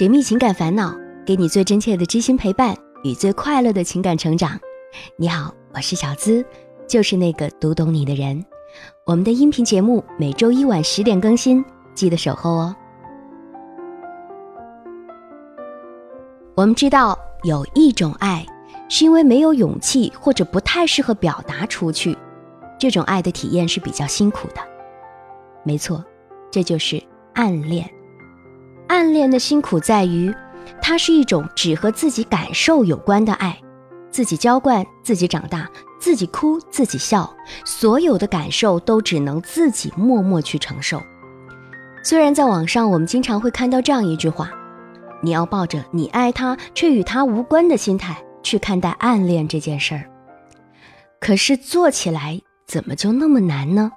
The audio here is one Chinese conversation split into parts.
解密情感烦恼，给你最真切的知心陪伴与最快乐的情感成长。你好，我是小资，就是那个读懂你的人。我们的音频节目每周一晚十点更新，记得守候哦。我们知道有一种爱，是因为没有勇气或者不太适合表达出去，这种爱的体验是比较辛苦的。没错，这就是暗恋。暗恋的辛苦在于，它是一种只和自己感受有关的爱，自己浇灌，自己长大，自己哭，自己笑，所有的感受都只能自己默默去承受。虽然在网上我们经常会看到这样一句话：“你要抱着你爱他却与他无关的心态去看待暗恋这件事儿。”可是做起来怎么就那么难呢？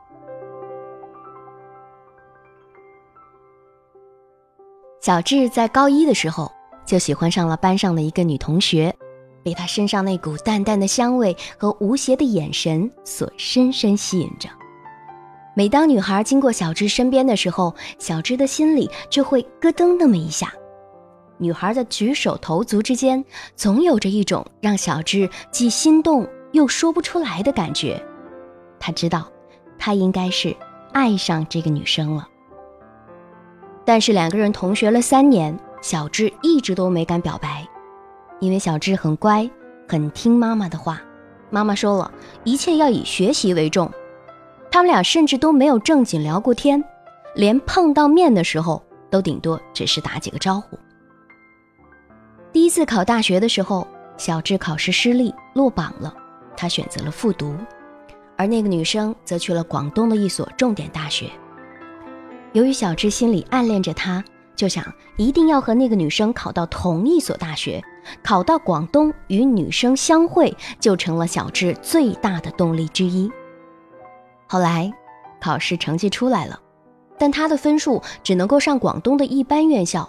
小智在高一的时候就喜欢上了班上的一个女同学，被她身上那股淡淡的香味和无邪的眼神所深深吸引着。每当女孩经过小智身边的时候，小智的心里就会咯噔那么一下。女孩的举手投足之间，总有着一种让小智既心动又说不出来的感觉。他知道，他应该是爱上这个女生了。但是两个人同学了三年，小智一直都没敢表白，因为小智很乖，很听妈妈的话。妈妈说了一切要以学习为重。他们俩甚至都没有正经聊过天，连碰到面的时候都顶多只是打几个招呼。第一次考大学的时候，小智考试失利落榜了，他选择了复读，而那个女生则去了广东的一所重点大学。由于小智心里暗恋着她，就想一定要和那个女生考到同一所大学，考到广东与女生相会，就成了小智最大的动力之一。后来，考试成绩出来了，但他的分数只能够上广东的一般院校，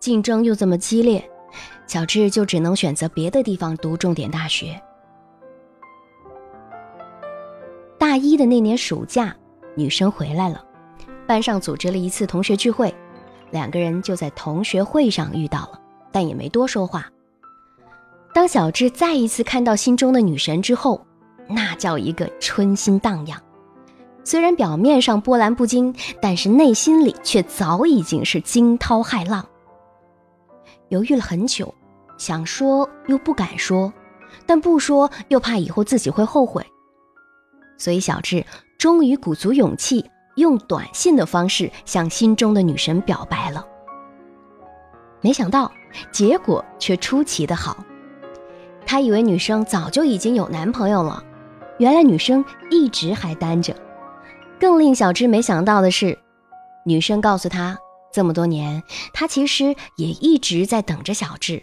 竞争又这么激烈，小智就只能选择别的地方读重点大学。大一的那年暑假，女生回来了。班上组织了一次同学聚会，两个人就在同学会上遇到了，但也没多说话。当小智再一次看到心中的女神之后，那叫一个春心荡漾。虽然表面上波澜不惊，但是内心里却早已经是惊涛骇浪。犹豫了很久，想说又不敢说，但不说又怕以后自己会后悔，所以小智终于鼓足勇气。用短信的方式向心中的女神表白了，没想到结果却出奇的好。他以为女生早就已经有男朋友了，原来女生一直还单着。更令小智没想到的是，女生告诉他，这么多年，她其实也一直在等着小智。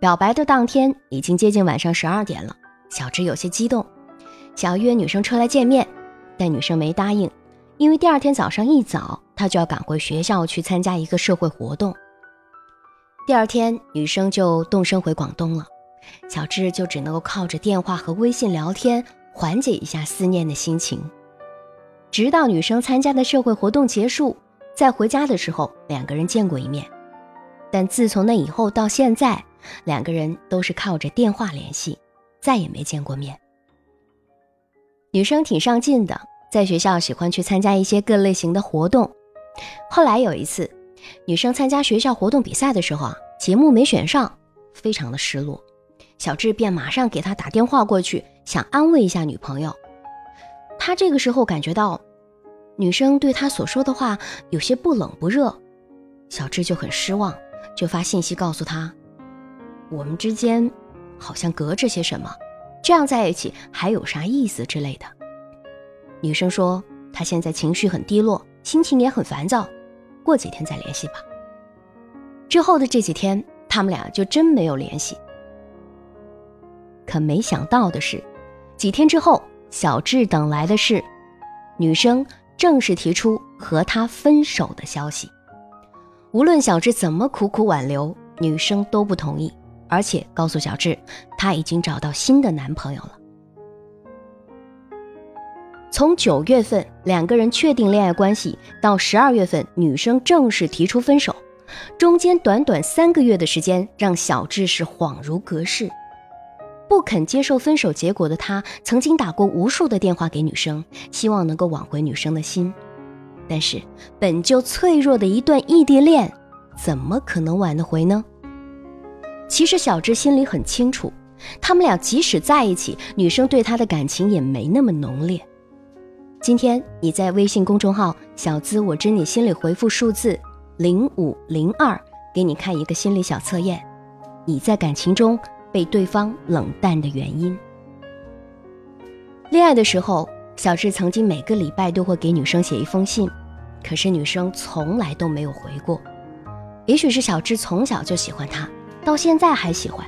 表白的当天已经接近晚上十二点了，小智有些激动，想要约女生出来见面，但女生没答应。因为第二天早上一早，他就要赶回学校去参加一个社会活动。第二天，女生就动身回广东了，小智就只能够靠着电话和微信聊天缓解一下思念的心情。直到女生参加的社会活动结束，在回家的时候，两个人见过一面。但自从那以后到现在，两个人都是靠着电话联系，再也没见过面。女生挺上进的。在学校喜欢去参加一些各类型的活动。后来有一次，女生参加学校活动比赛的时候啊，节目没选上，非常的失落。小智便马上给他打电话过去，想安慰一下女朋友。他这个时候感觉到，女生对他所说的话有些不冷不热，小智就很失望，就发信息告诉他，我们之间好像隔着些什么，这样在一起还有啥意思之类的。女生说：“她现在情绪很低落，心情也很烦躁，过几天再联系吧。”之后的这几天，他们俩就真没有联系。可没想到的是，几天之后，小智等来的是女生正式提出和他分手的消息。无论小智怎么苦苦挽留，女生都不同意，而且告诉小智，她已经找到新的男朋友了。从九月份两个人确定恋爱关系到十二月份女生正式提出分手，中间短短三个月的时间，让小智是恍如隔世。不肯接受分手结果的他，曾经打过无数的电话给女生，希望能够挽回女生的心。但是，本就脆弱的一段异地恋，怎么可能挽得回呢？其实小智心里很清楚，他们俩即使在一起，女生对他的感情也没那么浓烈。今天你在微信公众号“小资我知你心里”回复数字零五零二，给你看一个心理小测验，你在感情中被对方冷淡的原因。恋爱的时候，小智曾经每个礼拜都会给女生写一封信，可是女生从来都没有回过。也许是小智从小就喜欢他，到现在还喜欢。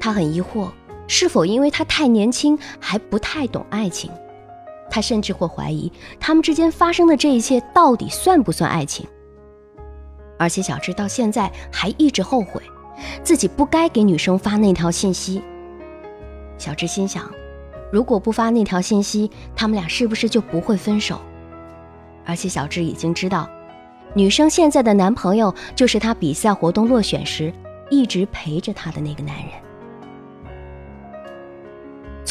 他很疑惑，是否因为他太年轻，还不太懂爱情。他甚至会怀疑他们之间发生的这一切到底算不算爱情。而且小智到现在还一直后悔，自己不该给女生发那条信息。小智心想，如果不发那条信息，他们俩是不是就不会分手？而且小智已经知道，女生现在的男朋友就是他比赛活动落选时一直陪着她的那个男人。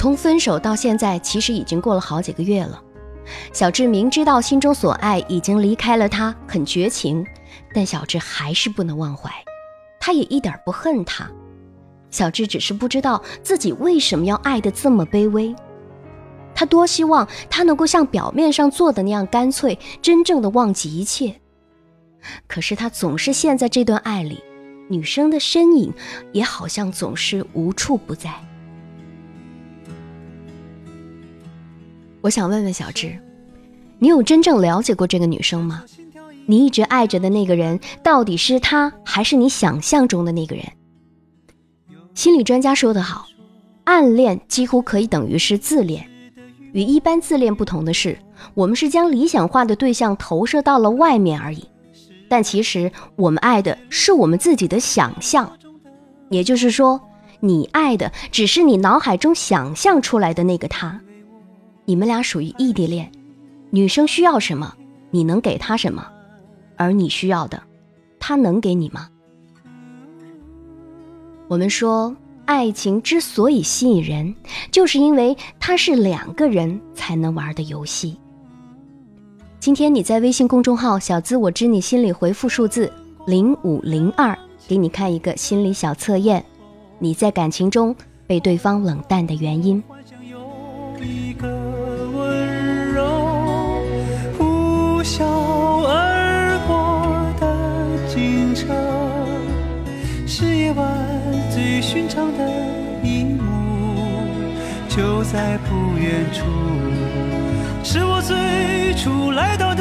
从分手到现在，其实已经过了好几个月了。小智明知道心中所爱已经离开了他，很绝情，但小智还是不能忘怀。他也一点不恨他，小智只是不知道自己为什么要爱得这么卑微。他多希望他能够像表面上做的那样干脆，真正的忘记一切。可是他总是陷在这段爱里，女生的身影也好像总是无处不在。我想问问小智，你有真正了解过这个女生吗？你一直爱着的那个人，到底是她，还是你想象中的那个人？心理专家说得好，暗恋几乎可以等于是自恋。与一般自恋不同的是，我们是将理想化的对象投射到了外面而已。但其实我们爱的是我们自己的想象，也就是说，你爱的只是你脑海中想象出来的那个他。你们俩属于异地恋，女生需要什么，你能给她什么，而你需要的，她能给你吗？我们说，爱情之所以吸引人，就是因为它是两个人才能玩的游戏。今天你在微信公众号“小资我知你心里”回复数字零五零二，给你看一个心理小测验，你在感情中被对方冷淡的原因。呼啸而过的警车是夜晚最寻常的一幕就在不远处是我最初来到的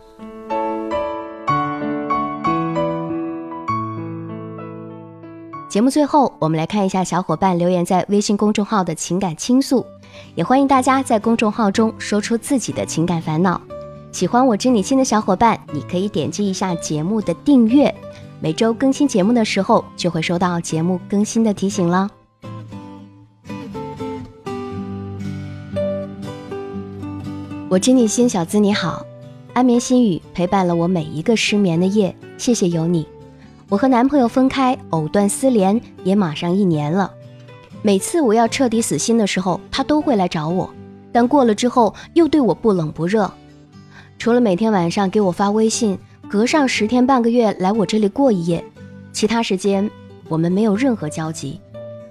节目最后，我们来看一下小伙伴留言在微信公众号的情感倾诉。也欢迎大家在公众号中说出自己的情感烦恼。喜欢我知你心的小伙伴，你可以点击一下节目的订阅，每周更新节目的时候就会收到节目更新的提醒了。我知你心，小资你好，安眠心语陪伴了我每一个失眠的夜，谢谢有你。我和男朋友分开，藕断丝连也马上一年了。每次我要彻底死心的时候，他都会来找我，但过了之后又对我不冷不热。除了每天晚上给我发微信，隔上十天半个月来我这里过一夜，其他时间我们没有任何交集。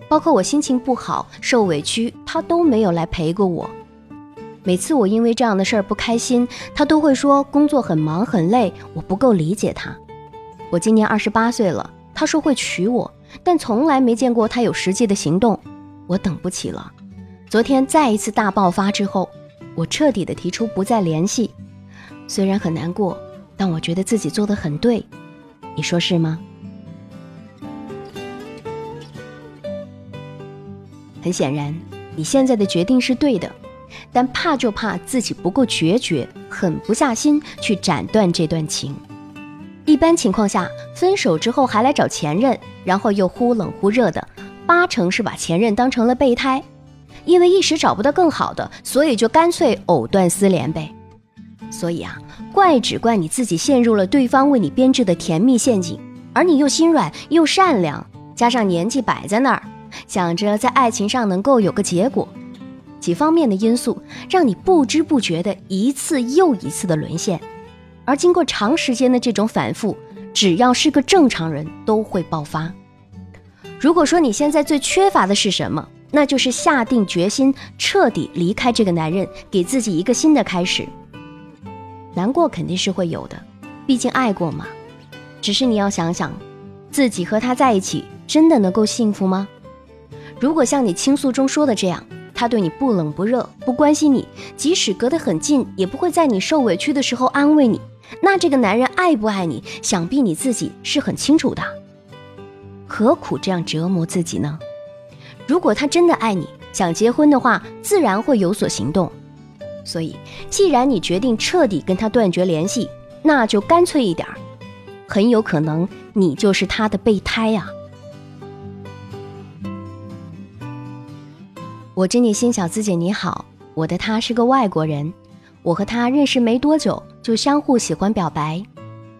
包括我心情不好、受委屈，他都没有来陪过我。每次我因为这样的事儿不开心，他都会说工作很忙很累，我不够理解他。我今年二十八岁了，他说会娶我。但从来没见过他有实际的行动，我等不起了。昨天再一次大爆发之后，我彻底的提出不再联系。虽然很难过，但我觉得自己做的很对。你说是吗？很显然，你现在的决定是对的，但怕就怕自己不够决绝，狠不下心去斩断这段情。一般情况下，分手之后还来找前任，然后又忽冷忽热的，八成是把前任当成了备胎，因为一时找不到更好的，所以就干脆藕断丝连呗。所以啊，怪只怪你自己陷入了对方为你编织的甜蜜陷阱，而你又心软又善良，加上年纪摆在那儿。想着在爱情上能够有个结果，几方面的因素让你不知不觉的一次又一次的沦陷，而经过长时间的这种反复，只要是个正常人都会爆发。如果说你现在最缺乏的是什么，那就是下定决心彻底离开这个男人，给自己一个新的开始。难过肯定是会有的，毕竟爱过嘛。只是你要想想，自己和他在一起真的能够幸福吗？如果像你倾诉中说的这样，他对你不冷不热，不关心你，即使隔得很近，也不会在你受委屈的时候安慰你，那这个男人爱不爱你，想必你自己是很清楚的。何苦这样折磨自己呢？如果他真的爱你，想结婚的话，自然会有所行动。所以，既然你决定彻底跟他断绝联系，那就干脆一点，很有可能你就是他的备胎呀。我知你心小资姐你好，我的他是个外国人，我和他认识没多久就相互喜欢表白，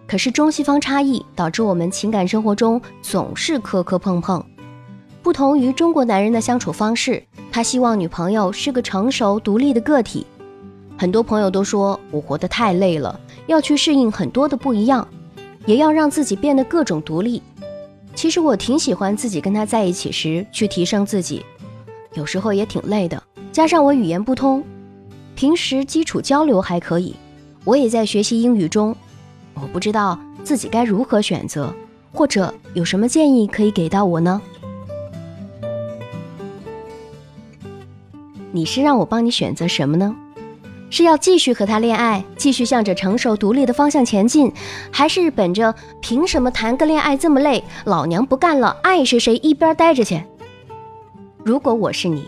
可是中西方差异导致我们情感生活中总是磕磕碰碰。不同于中国男人的相处方式，他希望女朋友是个成熟独立的个体。很多朋友都说我活得太累了，要去适应很多的不一样，也要让自己变得各种独立。其实我挺喜欢自己跟他在一起时去提升自己。有时候也挺累的，加上我语言不通，平时基础交流还可以，我也在学习英语中，我不知道自己该如何选择，或者有什么建议可以给到我呢？你是让我帮你选择什么呢？是要继续和他恋爱，继续向着成熟独立的方向前进，还是本着凭什么谈个恋爱这么累，老娘不干了，爱谁谁一边待着去？如果我是你，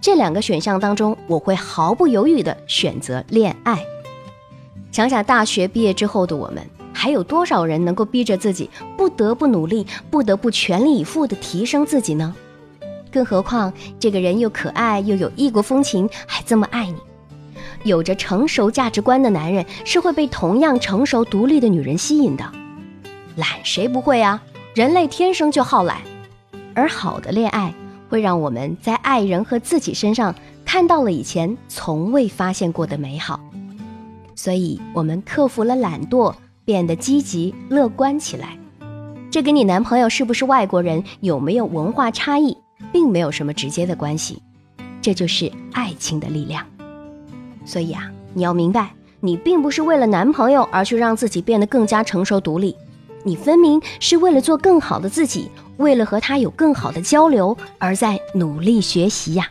这两个选项当中，我会毫不犹豫地选择恋爱。想想大学毕业之后的我们，还有多少人能够逼着自己不得不努力、不得不全力以赴地提升自己呢？更何况这个人又可爱又有异国风情，还这么爱你，有着成熟价值观的男人是会被同样成熟独立的女人吸引的。懒谁不会啊？人类天生就好懒，而好的恋爱。会让我们在爱人和自己身上看到了以前从未发现过的美好，所以我们克服了懒惰，变得积极乐观起来。这跟你男朋友是不是外国人、有没有文化差异，并没有什么直接的关系。这就是爱情的力量。所以啊，你要明白，你并不是为了男朋友而去让自己变得更加成熟独立。你分明是为了做更好的自己，为了和他有更好的交流而在努力学习呀。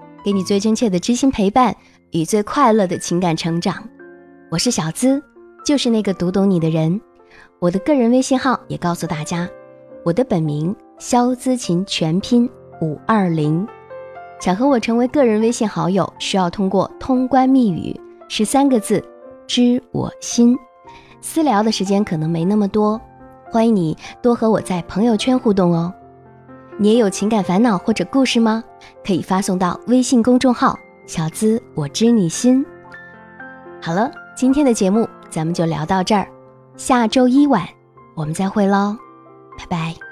给你最真切的知心陪伴与最快乐的情感成长。我是小资，就是那个读懂你的人。我的个人微信号也告诉大家，我的本名肖姿琴，全拼五二零。想和我成为个人微信好友，需要通过通关密语是三个字，知我心。私聊的时间可能没那么多，欢迎你多和我在朋友圈互动哦。你也有情感烦恼或者故事吗？可以发送到微信公众号“小资我知你心”。好了，今天的节目咱们就聊到这儿，下周一晚我们再会喽，拜拜。